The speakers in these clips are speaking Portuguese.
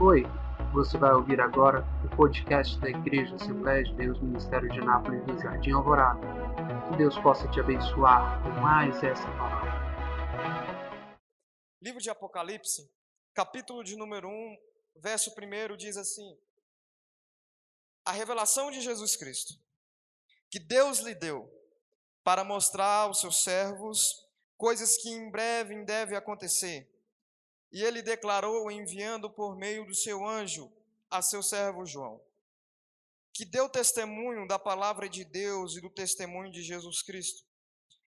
Oi, você vai ouvir agora o podcast da Igreja Assembleia de Deus Ministério de Nápoles do Jardim Alvorada. Que Deus possa te abençoar com mais essa palavra. Livro de Apocalipse, capítulo de número 1, verso 1 diz assim: A revelação de Jesus Cristo, que Deus lhe deu para mostrar aos seus servos coisas que em breve devem acontecer e ele declarou, enviando por meio do seu anjo a seu servo João, que deu testemunho da palavra de Deus e do testemunho de Jesus Cristo,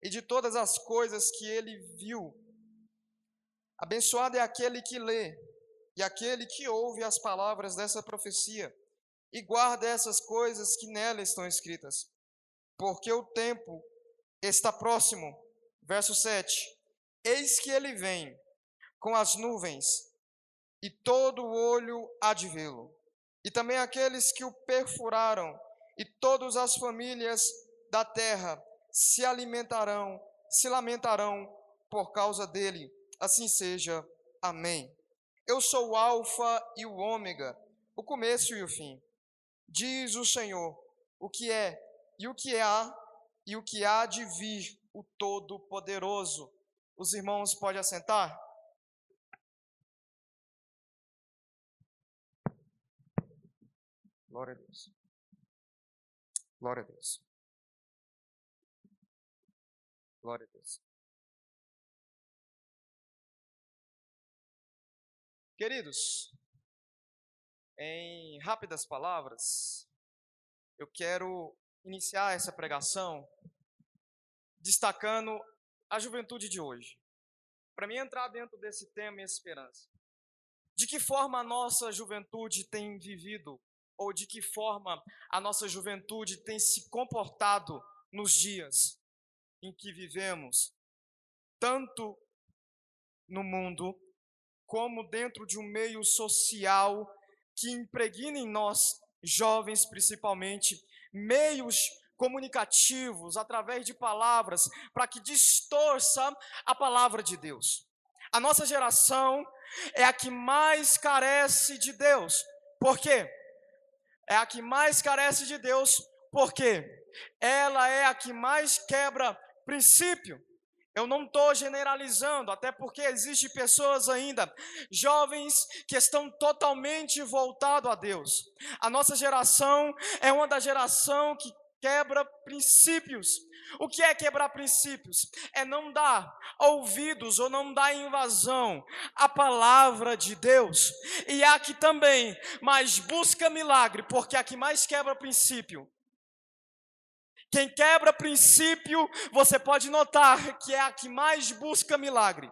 e de todas as coisas que ele viu. Abençoado é aquele que lê e aquele que ouve as palavras dessa profecia e guarda essas coisas que nela estão escritas, porque o tempo está próximo. Verso 7: Eis que ele vem com as nuvens, e todo o olho há de vê-lo. E também aqueles que o perfuraram, e todas as famílias da terra se alimentarão, se lamentarão por causa dele. Assim seja. Amém. Eu sou o Alfa e o Ômega, o começo e o fim. Diz o Senhor, o que é e o que há e o que há de vir, o Todo-Poderoso. Os irmãos podem assentar? Glória a Deus. Glória a Deus. Glória a Deus. Queridos, em rápidas palavras, eu quero iniciar essa pregação destacando a juventude de hoje. Para mim entrar dentro desse tema e esperança. De que forma a nossa juventude tem vivido ou de que forma a nossa juventude tem se comportado nos dias em que vivemos, tanto no mundo como dentro de um meio social que impregna em nós, jovens principalmente, meios comunicativos através de palavras para que distorça a palavra de Deus. A nossa geração é a que mais carece de Deus. Por quê? É a que mais carece de Deus, porque ela é a que mais quebra princípio. Eu não estou generalizando, até porque existem pessoas ainda, jovens, que estão totalmente voltados a Deus. A nossa geração é uma da geração que quebra princípios. O que é quebrar princípios? É não dar ouvidos ou não dar invasão à palavra de Deus. E há aqui também, mas busca milagre, porque a que mais quebra princípio. Quem quebra princípio, você pode notar que é a que mais busca milagre.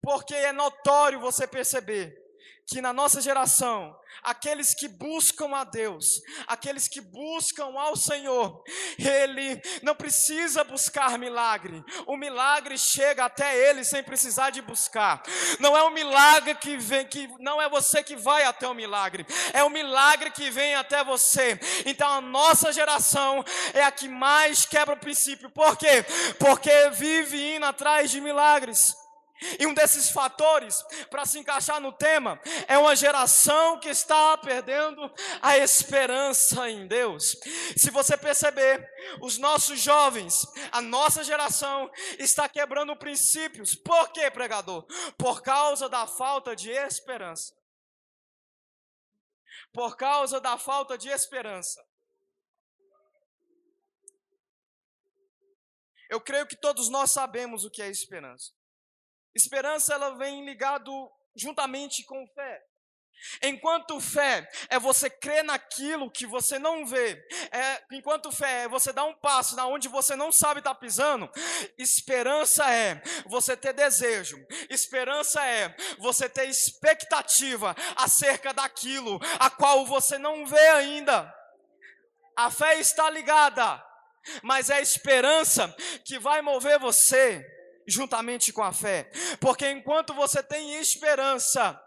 Porque é notório você perceber que na nossa geração, aqueles que buscam a Deus, aqueles que buscam ao Senhor, ele não precisa buscar milagre, o milagre chega até ele sem precisar de buscar. Não é o milagre que vem, que não é você que vai até o milagre, é o milagre que vem até você. Então a nossa geração é a que mais quebra o princípio. Por quê? Porque vive indo atrás de milagres. E um desses fatores, para se encaixar no tema, é uma geração que está perdendo a esperança em Deus. Se você perceber, os nossos jovens, a nossa geração, está quebrando princípios. Por quê, pregador? Por causa da falta de esperança. Por causa da falta de esperança. Eu creio que todos nós sabemos o que é esperança. Esperança ela vem ligado juntamente com fé. Enquanto fé é você crer naquilo que você não vê, é, enquanto fé é você dar um passo na onde você não sabe estar tá pisando, esperança é você ter desejo, esperança é você ter expectativa acerca daquilo a qual você não vê ainda. A fé está ligada, mas é a esperança que vai mover você juntamente com a fé. Porque enquanto você tem esperança,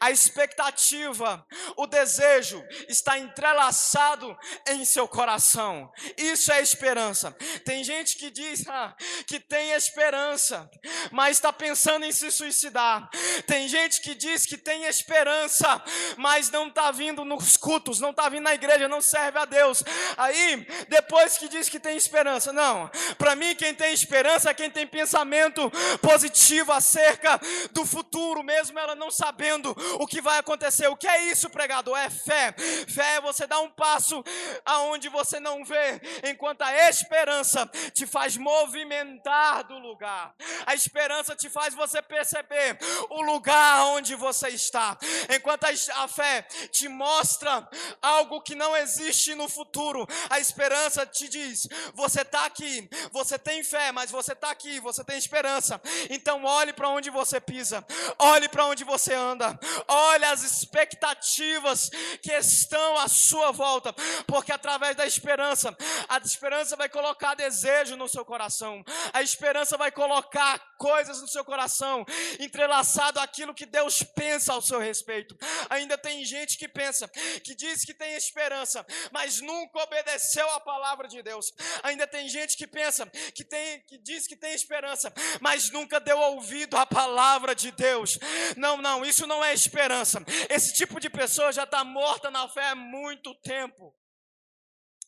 a expectativa, o desejo está entrelaçado em seu coração. Isso é esperança. Tem gente que diz ah, que tem esperança, mas está pensando em se suicidar. Tem gente que diz que tem esperança, mas não está vindo nos cultos, não está vindo na igreja, não serve a Deus. Aí, depois que diz que tem esperança, não. Para mim, quem tem esperança é quem tem pensamento positivo acerca do futuro, mesmo ela não sabendo o que vai acontecer. O que é isso, pregador? É fé. Fé é você dar um passo aonde você não vê, enquanto a esperança te faz movimentar do lugar. A esperança te faz você perceber o lugar onde você está. Enquanto a fé te mostra algo que não existe no futuro, a esperança te diz: você está aqui, você tem fé, mas você está aqui, você tem esperança. Então olhe para onde você pisa, olhe para onde você anda, olha as expectativas que estão à sua volta, porque através da esperança, a esperança vai colocar desejo no seu coração, a esperança vai colocar coisas no seu coração, entrelaçado aquilo que Deus pensa ao seu respeito. Ainda tem gente que pensa, que diz que tem esperança, mas nunca obedeceu à palavra de Deus. Ainda tem gente que pensa, que tem, que diz que tem esperança, mas nunca deu ouvido à palavra de Deus. Não, não, isso não é esperança esperança. Esse tipo de pessoa já está morta na fé há muito tempo.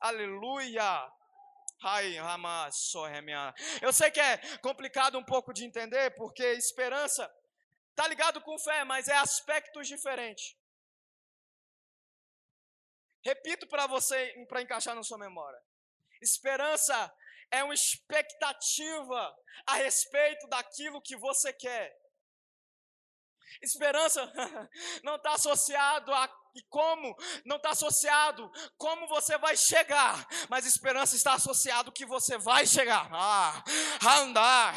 Aleluia. Ai, Eu sei que é complicado um pouco de entender, porque esperança está ligado com fé, mas é aspectos diferentes. Repito para você, para encaixar na sua memória. Esperança é uma expectativa a respeito daquilo que você quer. Esperança não está associado a e como não está associado como você vai chegar, mas esperança está associado que você vai chegar. Ah, andar.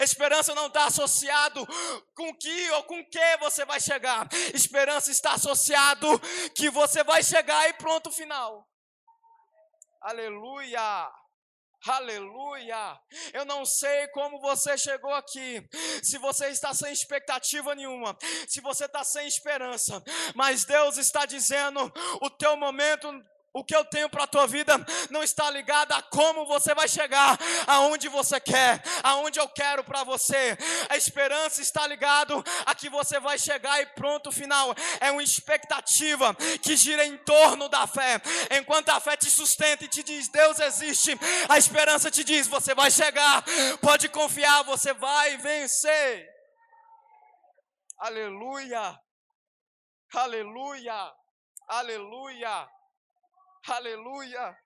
Esperança não está associado com que ou com que você vai chegar. Esperança está associado que você vai chegar e pronto final. Aleluia. Aleluia! Eu não sei como você chegou aqui, se você está sem expectativa nenhuma, se você está sem esperança, mas Deus está dizendo: o teu momento o que eu tenho para a tua vida não está ligado a como você vai chegar aonde você quer, aonde eu quero para você. A esperança está ligado a que você vai chegar e pronto, final. É uma expectativa que gira em torno da fé. Enquanto a fé te sustenta e te diz Deus existe, a esperança te diz você vai chegar. Pode confiar, você vai vencer. Aleluia. Aleluia. Aleluia. Aleluia.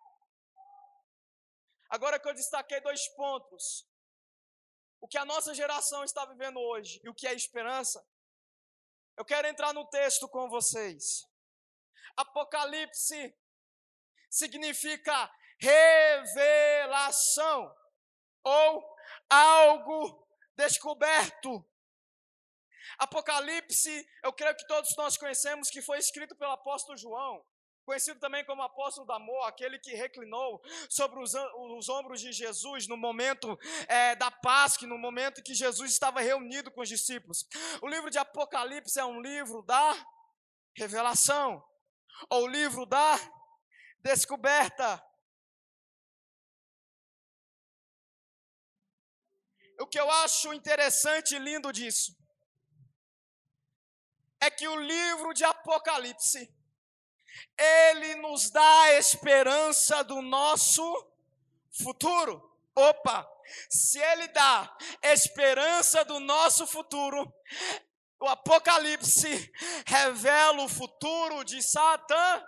Agora que eu destaquei dois pontos. O que a nossa geração está vivendo hoje e o que é esperança. Eu quero entrar no texto com vocês. Apocalipse significa revelação ou algo descoberto. Apocalipse, eu creio que todos nós conhecemos que foi escrito pelo apóstolo João conhecido também como apóstolo do amor, aquele que reclinou sobre os, os ombros de Jesus no momento é, da Páscoa, no momento que Jesus estava reunido com os discípulos. O livro de Apocalipse é um livro da revelação, ou livro da descoberta. O que eu acho interessante e lindo disso é que o livro de Apocalipse ele nos dá a esperança do nosso futuro. Opa! Se ele dá esperança do nosso futuro, o Apocalipse revela o futuro de Satanás.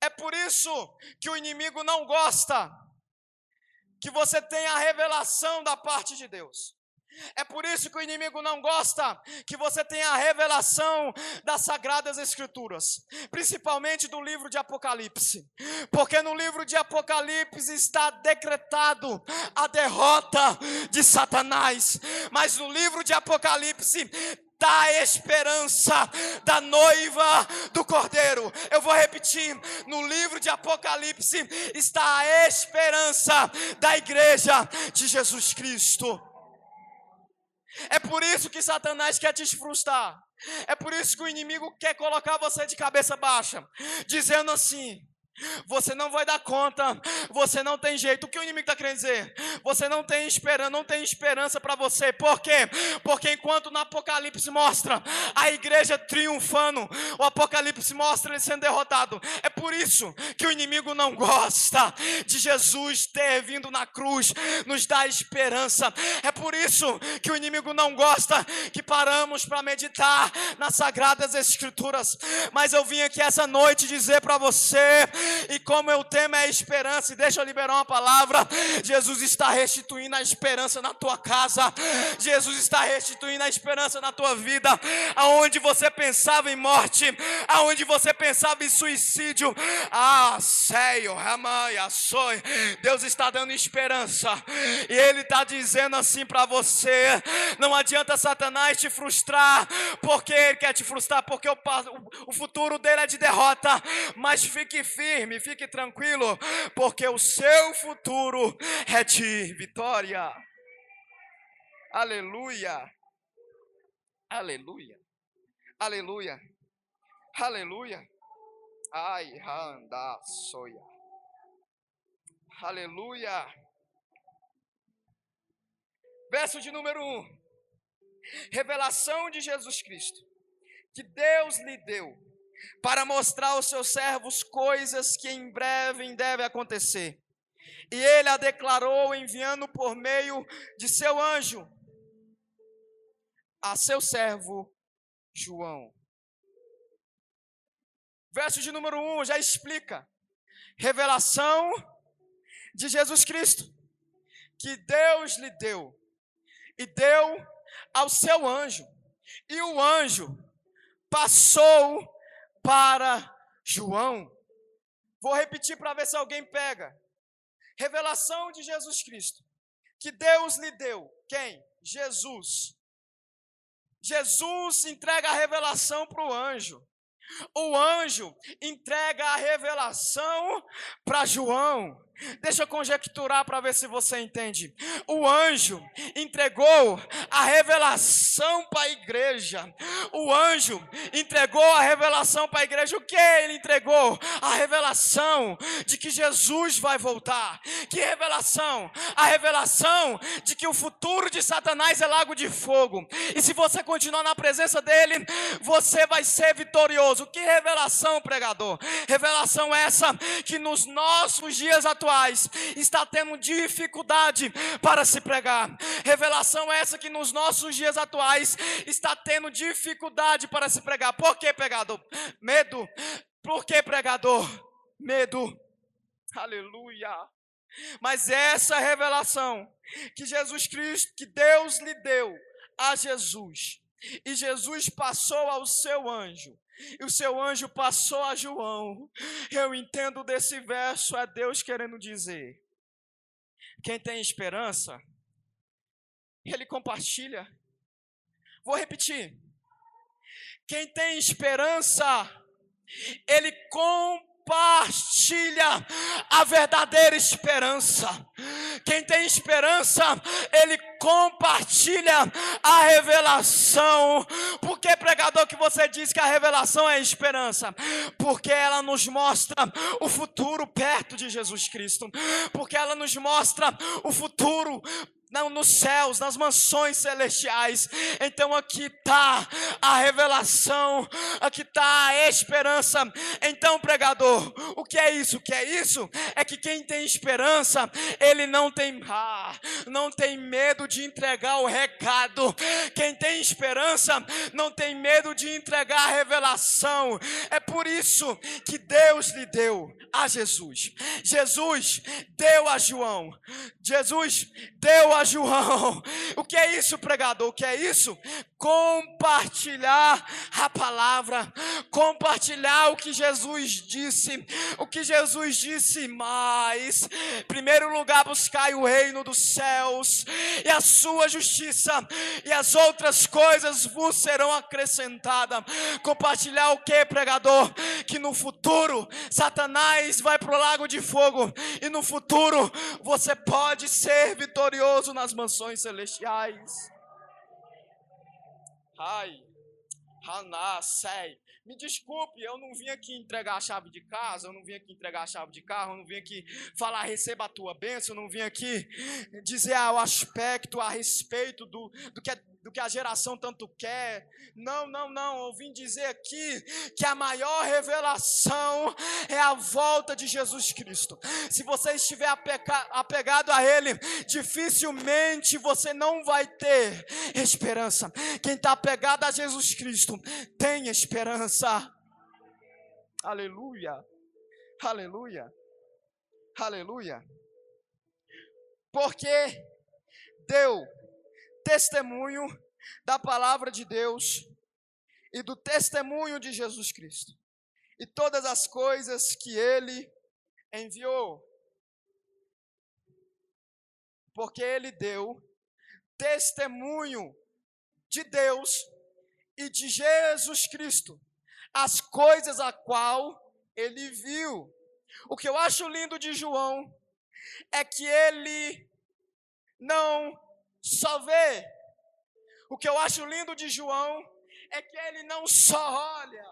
É por isso que o inimigo não gosta que você tenha a revelação da parte de Deus. É por isso que o inimigo não gosta que você tenha a revelação das sagradas escrituras, principalmente do livro de Apocalipse. Porque no livro de Apocalipse está decretado a derrota de Satanás, mas no livro de Apocalipse está a esperança da noiva do cordeiro. Eu vou repetir: no livro de Apocalipse está a esperança da igreja de Jesus Cristo. É por isso que Satanás quer te frustrar. É por isso que o inimigo quer colocar você de cabeça baixa, dizendo assim: você não vai dar conta, você não tem jeito. O que o inimigo está querendo dizer? Você não tem esperança, não tem esperança para você. Por quê? Porque enquanto no Apocalipse mostra a igreja triunfando, o Apocalipse mostra ele sendo derrotado. É por isso que o inimigo não gosta de Jesus ter vindo na cruz, nos dá esperança. É por isso que o inimigo não gosta que paramos para meditar nas sagradas escrituras. Mas eu vim aqui essa noite dizer para você e como o tema é esperança, e deixa eu liberar uma palavra: Jesus está restituindo a esperança na tua casa, Jesus está restituindo a esperança na tua vida, aonde você pensava em morte, aonde você pensava em suicídio. Ah, Senhor, Ramaya, Soi, Deus está dando esperança, e Ele está dizendo assim para você: não adianta Satanás te frustrar, porque Ele quer te frustrar, porque o, o futuro dele é de derrota, mas fique firme firme, fique tranquilo, porque o seu futuro é de vitória. Aleluia. Aleluia. Aleluia. Aleluia. Ai, anda soia. Aleluia. Verso de número 1. Um. Revelação de Jesus Cristo. Que Deus lhe deu para mostrar aos seus servos coisas que em breve devem acontecer. E ele a declarou enviando por meio de seu anjo a seu servo João. Verso de número 1 um, já explica. Revelação de Jesus Cristo, que Deus lhe deu, e deu ao seu anjo, e o anjo passou para João. Vou repetir para ver se alguém pega. Revelação de Jesus Cristo. Que Deus lhe deu. Quem? Jesus. Jesus entrega a revelação para o anjo. O anjo entrega a revelação para João. Deixa eu conjecturar para ver se você entende. O anjo entregou a revelação para a igreja. O anjo entregou a revelação para a igreja. O que ele entregou? A revelação de que Jesus vai voltar. Que revelação? A revelação de que o futuro de Satanás é lago de fogo. E se você continuar na presença dele, você vai ser vitorioso. Que revelação, pregador? Revelação essa que nos nossos dias atuais atuais está tendo dificuldade para se pregar. Revelação essa que nos nossos dias atuais está tendo dificuldade para se pregar. Por que, pregador? Medo. Por que, pregador? Medo. Aleluia. Mas essa revelação que Jesus Cristo, que Deus lhe deu a Jesus, e Jesus passou ao seu anjo, e o seu anjo passou a João. Eu entendo desse verso, é Deus querendo dizer: quem tem esperança, ele compartilha. Vou repetir. Quem tem esperança, ele compartilha compartilha a verdadeira esperança. Quem tem esperança, ele compartilha a revelação. Por que, pregador, que você diz que a revelação é esperança? Porque ela nos mostra o futuro perto de Jesus Cristo. Porque ela nos mostra o futuro não nos céus, nas mansões celestiais. Então aqui está a revelação, aqui está a esperança. Então, pregador, o que é isso? O que é isso? É que quem tem esperança, ele não tem, ah, não tem medo de entregar o recado. Quem tem esperança, não tem medo de entregar a revelação. É por isso que Deus lhe deu a Jesus. Jesus deu a João. Jesus deu a João. O que é isso, pregador? O que é isso? Compartilhar a palavra, compartilhar o que Jesus disse. O que Jesus disse, em primeiro lugar, buscai o reino dos céus e a sua justiça, e as outras coisas vos serão acrescentadas. Compartilhar o que, pregador? Que no futuro Satanás vai para o lago de fogo, e no futuro você pode ser vitorioso nas mansões celestiais. Ai, Haná, sei. Me desculpe, eu não vim aqui entregar a chave de casa, eu não vim aqui entregar a chave de carro, eu não vim aqui falar receba a tua bênção, eu não vim aqui dizer o aspecto a respeito do, do que é do que a geração tanto quer. Não, não, não. Eu vim dizer aqui que a maior revelação é a volta de Jesus Cristo. Se você estiver apegado a Ele, dificilmente você não vai ter esperança. Quem está apegado a Jesus Cristo tem esperança. Aleluia. Aleluia. Aleluia. Porque deu testemunho da palavra de Deus e do testemunho de Jesus Cristo e todas as coisas que ele enviou. Porque ele deu testemunho de Deus e de Jesus Cristo, as coisas a qual ele viu. O que eu acho lindo de João é que ele não só vê. O que eu acho lindo de João é que ele não só olha.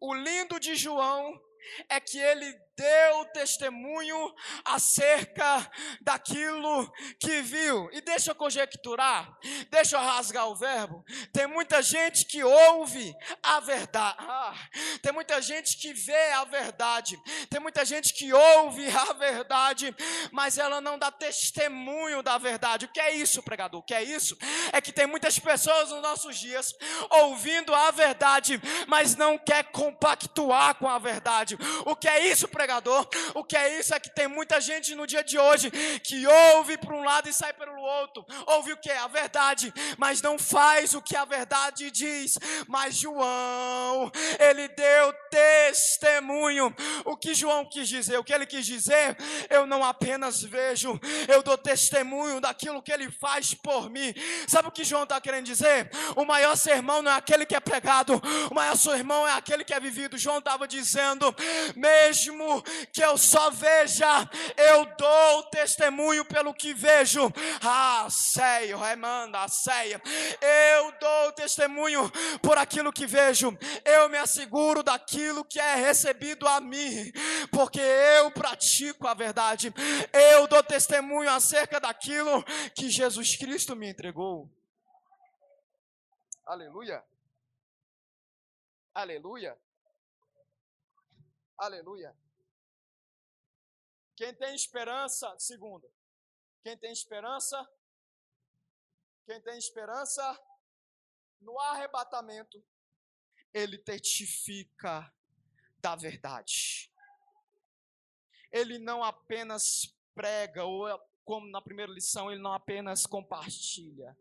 O lindo de João é que ele deu testemunho acerca daquilo que viu. E deixa eu conjecturar, deixa eu rasgar o verbo. Tem muita gente que ouve a verdade, ah, tem muita gente que vê a verdade, tem muita gente que ouve a verdade, mas ela não dá testemunho da verdade. O que é isso, pregador? O que é isso? É que tem muitas pessoas nos nossos dias ouvindo a verdade, mas não quer compactuar com a verdade. O que é isso, pregador? Pregador. O que é isso é que tem muita gente no dia de hoje que ouve para um lado e sai pelo outro. Ouve o que? A verdade, mas não faz o que a verdade diz. Mas João, ele deu testemunho. O que João quis dizer? O que ele quis dizer? Eu não apenas vejo, eu dou testemunho daquilo que ele faz por mim. Sabe o que João está querendo dizer? O maior sermão não é aquele que é pregado, o maior sermão é aquele que é vivido. João estava dizendo, mesmo que eu só veja, eu dou testemunho pelo que vejo. Ah, sei, remanda, sei. Eu dou testemunho por aquilo que vejo. Eu me asseguro daquilo que é recebido a mim, porque eu pratico a verdade. Eu dou testemunho acerca daquilo que Jesus Cristo me entregou. Aleluia. Aleluia. Aleluia. Quem tem esperança, segundo, quem tem esperança, quem tem esperança no arrebatamento, ele testifica da verdade. Ele não apenas prega, ou como na primeira lição, ele não apenas compartilha,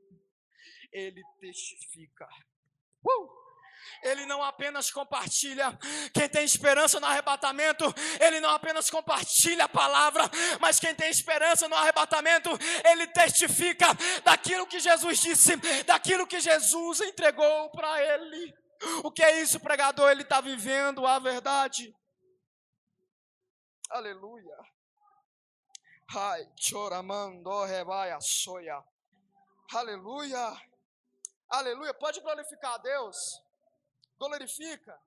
ele testifica. Uh! Ele não apenas compartilha, quem tem esperança no arrebatamento, ele não apenas compartilha a palavra, mas quem tem esperança no arrebatamento, ele testifica daquilo que Jesus disse, daquilo que Jesus entregou para ele. O que é isso, pregador? Ele está vivendo a verdade. Aleluia. Ai, choramando, rebaia, soia. Aleluia. Aleluia. Pode glorificar a Deus glorifica,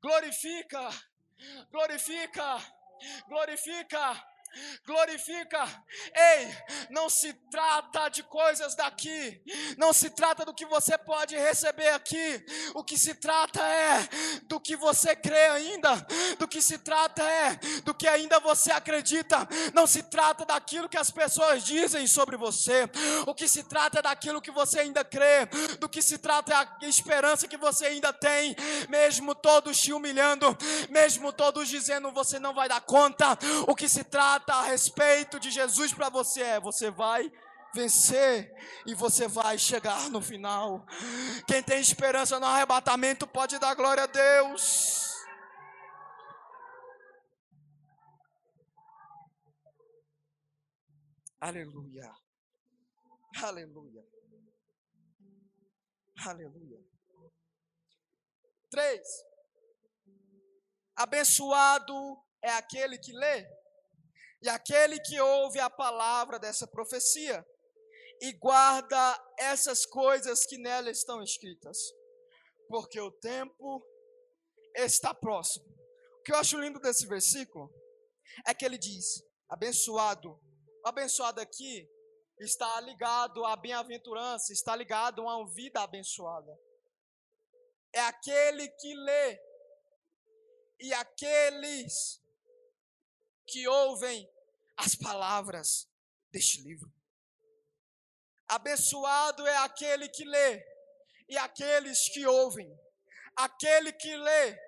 glorifica, glorifica, glorifica glorifica. Ei, não se trata de coisas daqui, não se trata do que você pode receber aqui. O que se trata é do que você crê ainda, do que se trata é do que ainda você acredita. Não se trata daquilo que as pessoas dizem sobre você. O que se trata é daquilo que você ainda crê, do que se trata é a esperança que você ainda tem, mesmo todos te humilhando, mesmo todos dizendo você não vai dar conta. O que se trata trata a respeito de Jesus para você é: você vai vencer e você vai chegar no final. Quem tem esperança no arrebatamento pode dar glória a Deus. Aleluia. Aleluia. Aleluia. Três. Abençoado é aquele que lê e aquele que ouve a palavra dessa profecia e guarda essas coisas que nela estão escritas, porque o tempo está próximo. O que eu acho lindo desse versículo é que ele diz: abençoado. O abençoado aqui está ligado à bem-aventurança, está ligado a uma vida abençoada. É aquele que lê e aqueles que ouvem as palavras deste livro. Abençoado é aquele que lê e aqueles que ouvem. Aquele que lê,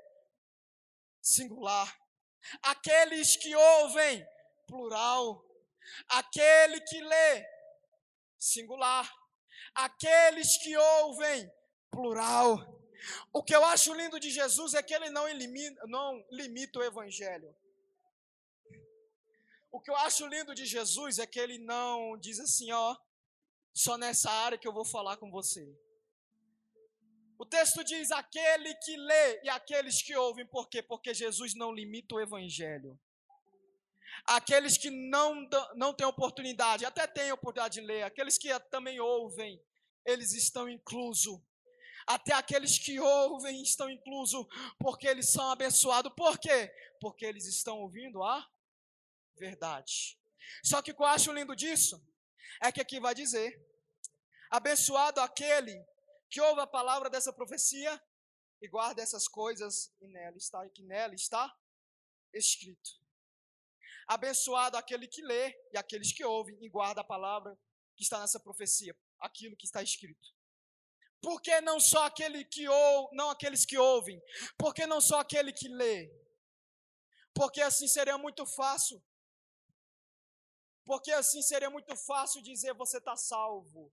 singular. Aqueles que ouvem, plural. Aquele que lê, singular. Aqueles que ouvem, plural. O que eu acho lindo de Jesus é que ele não, elimina, não limita o evangelho. O que eu acho lindo de Jesus é que ele não diz assim, ó, só nessa área que eu vou falar com você. O texto diz: aquele que lê e aqueles que ouvem, por quê? Porque Jesus não limita o evangelho. Aqueles que não, não têm oportunidade, até têm oportunidade de ler, aqueles que também ouvem, eles estão inclusos. Até aqueles que ouvem estão inclusos, porque eles são abençoados. Por quê? Porque eles estão ouvindo a verdade. Só que o que eu acho lindo disso é que aqui vai dizer: abençoado aquele que ouve a palavra dessa profecia e guarda essas coisas e nela está que nela está escrito. Abençoado aquele que lê e aqueles que ouvem e guarda a palavra que está nessa profecia, aquilo que está escrito. Por que não só aquele que ou, não aqueles que ouvem? Por que não só aquele que lê? Porque assim seria muito fácil porque assim seria muito fácil dizer você está salvo.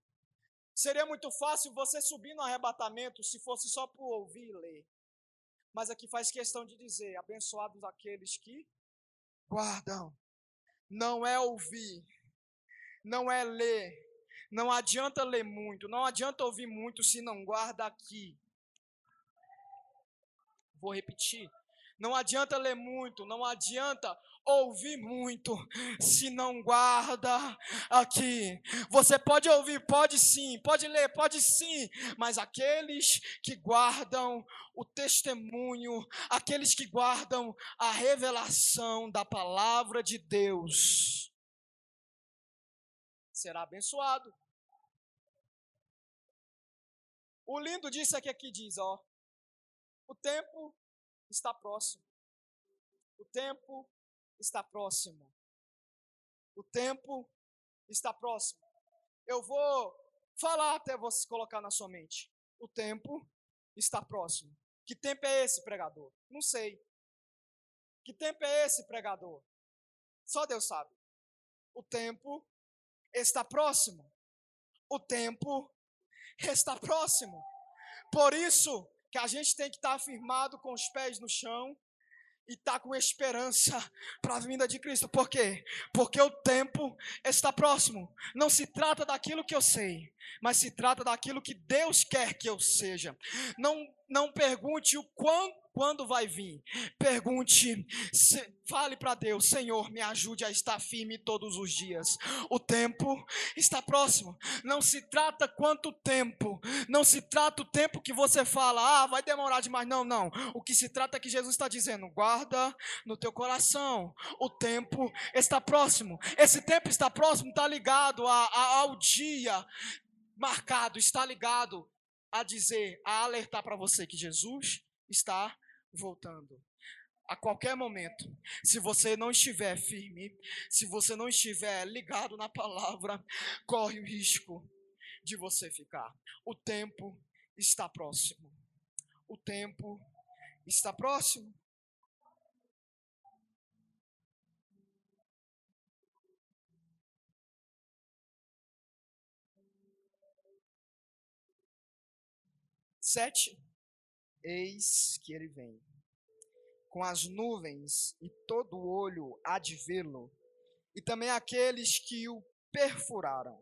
Seria muito fácil você subir no arrebatamento se fosse só por ouvir e ler. Mas aqui faz questão de dizer: abençoados aqueles que guardam. Não é ouvir, não é ler. Não adianta ler muito, não adianta ouvir muito se não guarda aqui. Vou repetir. Não adianta ler muito, não adianta ouvir muito se não guarda aqui. Você pode ouvir, pode sim, pode ler, pode sim, mas aqueles que guardam o testemunho, aqueles que guardam a revelação da palavra de Deus, será abençoado. O lindo disso é que aqui diz, ó, o tempo está próximo. O tempo está próximo. O tempo está próximo. Eu vou falar até você colocar na sua mente. O tempo está próximo. Que tempo é esse, pregador? Não sei. Que tempo é esse, pregador? Só Deus sabe. O tempo está próximo. O tempo está próximo. Por isso que a gente tem que estar afirmado com os pés no chão e está com esperança para a vinda de Cristo. Por quê? Porque o tempo está próximo. Não se trata daquilo que eu sei, mas se trata daquilo que Deus quer que eu seja. Não, não pergunte o quanto quando vai vir? Pergunte, se, fale para Deus, Senhor, me ajude a estar firme todos os dias. O tempo está próximo. Não se trata quanto tempo, não se trata o tempo que você fala, ah, vai demorar demais. Não, não. O que se trata é que Jesus está dizendo, guarda no teu coração. O tempo está próximo. Esse tempo está próximo, está ligado a, a, ao dia marcado, está ligado a dizer, a alertar para você que Jesus está voltando. A qualquer momento, se você não estiver firme, se você não estiver ligado na palavra, corre o risco de você ficar. O tempo está próximo. O tempo está próximo. Sete. Eis que ele vem, com as nuvens, e todo olho há de vê-lo, e também aqueles que o perfuraram,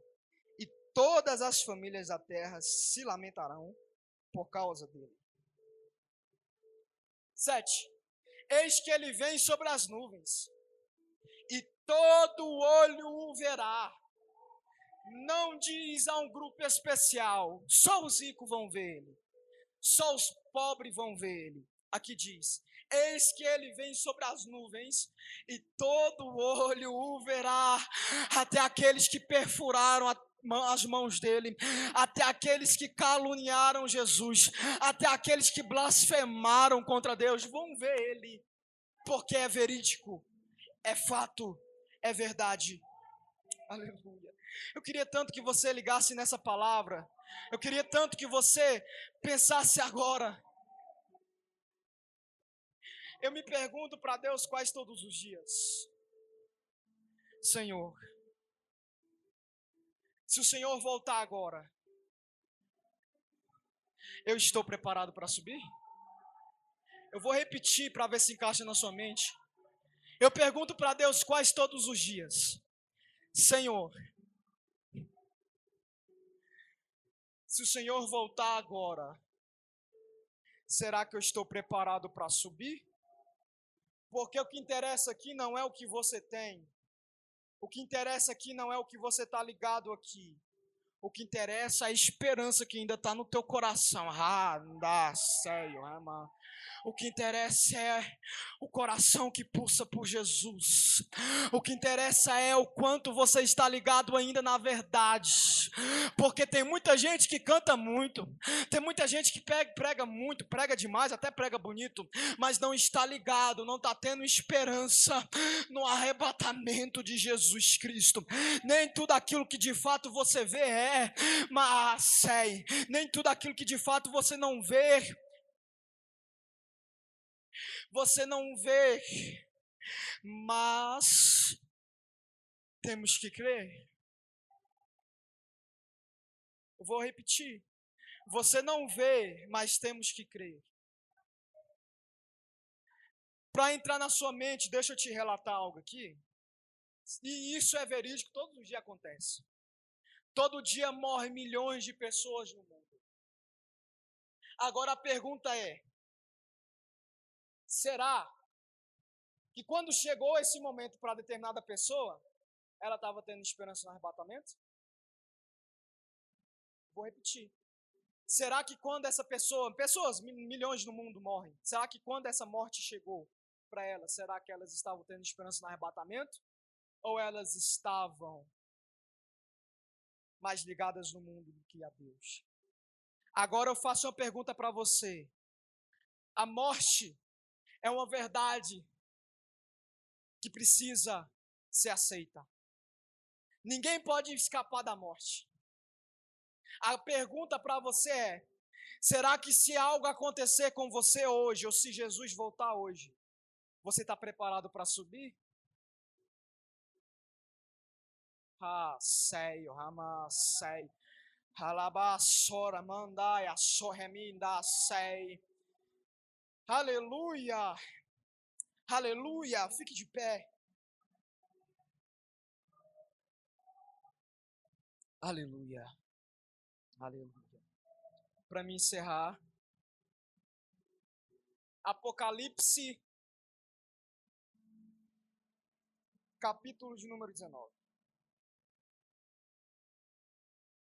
e todas as famílias da terra se lamentarão por causa dele. 7. Eis que ele vem sobre as nuvens, e todo olho o verá, não diz a um grupo especial, só os ricos vão ver ele, só os pobres vão ver ele. Aqui diz: Eis que ele vem sobre as nuvens, e todo olho o verá, até aqueles que perfuraram as mãos dele, até aqueles que caluniaram Jesus, até aqueles que blasfemaram contra Deus, vão ver ele, porque é verídico, é fato, é verdade. Aleluia. Eu queria tanto que você ligasse nessa palavra. Eu queria tanto que você pensasse agora. Eu me pergunto para Deus quais todos os dias. Senhor, se o Senhor voltar agora, eu estou preparado para subir? Eu vou repetir para ver se encaixa na sua mente. Eu pergunto para Deus quais todos os dias. Senhor, se o Senhor voltar agora, será que eu estou preparado para subir? Porque o que interessa aqui não é o que você tem, o que interessa aqui não é o que você está ligado aqui. O que interessa é a esperança que ainda está no teu coração. Ah, dá, sério, ah, mano. O que interessa é o coração que pulsa por Jesus. O que interessa é o quanto você está ligado ainda na verdade. Porque tem muita gente que canta muito, tem muita gente que prega muito, prega demais, até prega bonito, mas não está ligado, não está tendo esperança no arrebatamento de Jesus Cristo. Nem tudo aquilo que de fato você vê é, mas sei, nem tudo aquilo que de fato você não vê você não vê, mas temos que crer. Vou repetir. Você não vê, mas temos que crer. Para entrar na sua mente, deixa eu te relatar algo aqui. E isso é verídico, todos os dias acontece. Todo dia morrem milhões de pessoas no mundo. Agora a pergunta é: Será que quando chegou esse momento para determinada pessoa, ela estava tendo esperança no arrebatamento? Vou repetir. Será que quando essa pessoa, pessoas, milhões no mundo morrem, será que quando essa morte chegou para elas, será que elas estavam tendo esperança no arrebatamento? Ou elas estavam mais ligadas no mundo do que a Deus? Agora eu faço uma pergunta para você. A morte é uma verdade que precisa ser aceita. Ninguém pode escapar da morte. A pergunta para você é: será que se algo acontecer com você hoje, ou se Jesus voltar hoje, você está preparado para subir? Ah, sei, rama, sei. Halabasora, mandai, a sorreminda, sei. Aleluia! Aleluia! Fique de pé. Aleluia. Aleluia. Para me encerrar, Apocalipse, capítulo de número 19,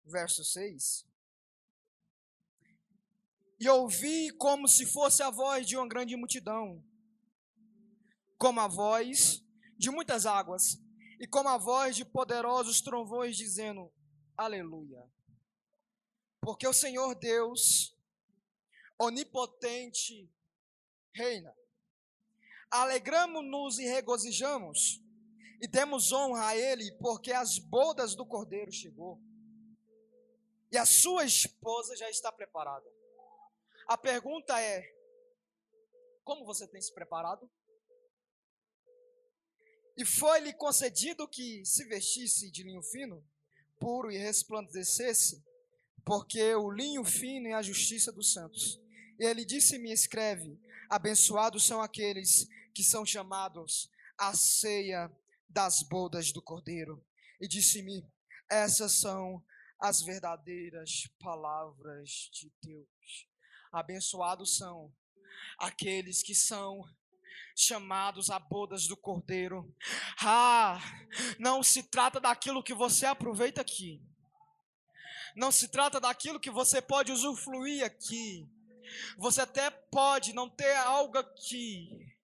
verso 6. E ouvi como se fosse a voz de uma grande multidão, como a voz de muitas águas, e como a voz de poderosos trovões, dizendo: Aleluia. Porque o Senhor Deus, onipotente, reina. Alegramos-nos e regozijamos, e demos honra a Ele, porque as bodas do Cordeiro chegou, e a sua esposa já está preparada. A pergunta é: como você tem se preparado? E foi-lhe concedido que se vestisse de linho fino, puro e resplandecesse, porque o linho fino é a justiça dos santos. E ele disse-me: Escreve: Abençoados são aqueles que são chamados à ceia das bodas do Cordeiro. E disse-me: Essas são as verdadeiras palavras de Deus. Abençoados são aqueles que são chamados a bodas do Cordeiro. Ah, não se trata daquilo que você aproveita aqui. Não se trata daquilo que você pode usufruir aqui. Você até pode não ter algo aqui,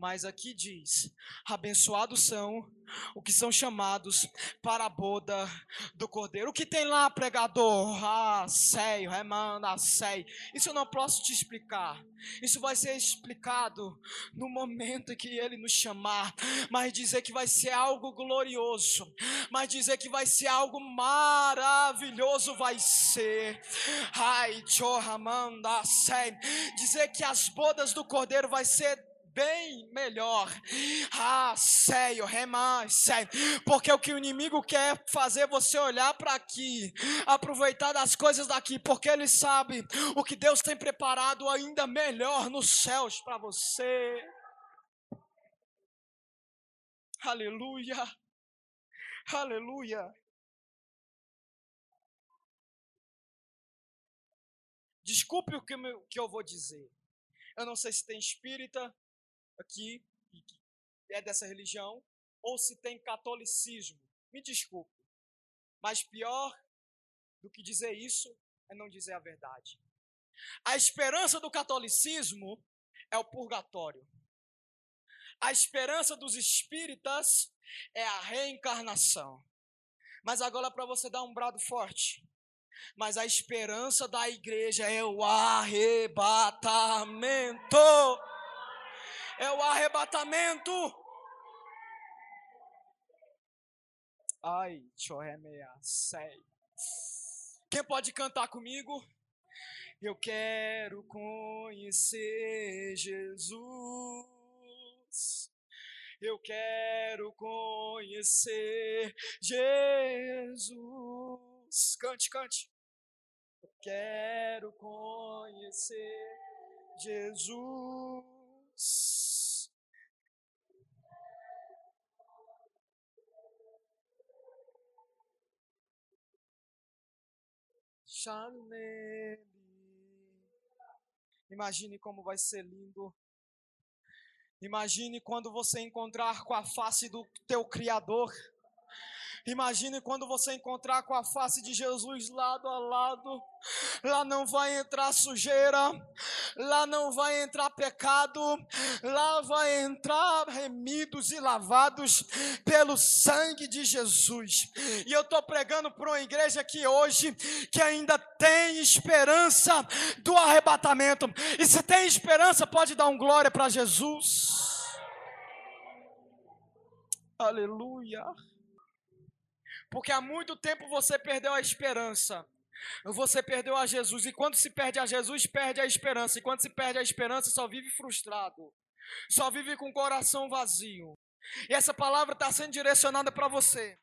mas aqui diz: abençoados são o que são chamados para a boda do cordeiro. O que tem lá, pregador? Ah, sei, remanda, sei. Isso eu não posso te explicar. Isso vai ser explicado no momento que ele nos chamar. Mas dizer que vai ser algo glorioso, mas dizer que vai ser algo maravilhoso vai ser. Ai, choramanda, sei. Dizer que as bodas do cordeiro vai ser bem melhor. Ah, sério, remar, sério. Porque o que o inimigo quer fazer você olhar para aqui, aproveitar das coisas daqui, porque ele sabe o que Deus tem preparado ainda melhor nos céus para você. Aleluia. Aleluia. Desculpe o que eu vou dizer. Eu não sei se tem espírita, aqui que é dessa religião, ou se tem catolicismo. Me desculpe, mas pior do que dizer isso é não dizer a verdade. A esperança do catolicismo é o purgatório. A esperança dos espíritas é a reencarnação. Mas agora para você dar um brado forte. Mas a esperança da igreja é o arrebatamento é o arrebatamento. Ai, sei. Quem pode cantar comigo? Eu quero conhecer Jesus. Eu quero conhecer Jesus. Cante, cante. Eu quero conhecer Jesus. Imagine como vai ser lindo. Imagine quando você encontrar com a face do teu Criador. Imagine quando você encontrar com a face de Jesus lado a lado. Lá não vai entrar sujeira, lá não vai entrar pecado, lá vai entrar remidos e lavados pelo sangue de Jesus. E eu estou pregando para uma igreja aqui hoje que ainda tem esperança do arrebatamento. E se tem esperança, pode dar um glória para Jesus. Aleluia. Porque há muito tempo você perdeu a esperança. Você perdeu a Jesus. E quando se perde a Jesus, perde a esperança. E quando se perde a esperança, só vive frustrado. Só vive com o coração vazio. E essa palavra está sendo direcionada para você.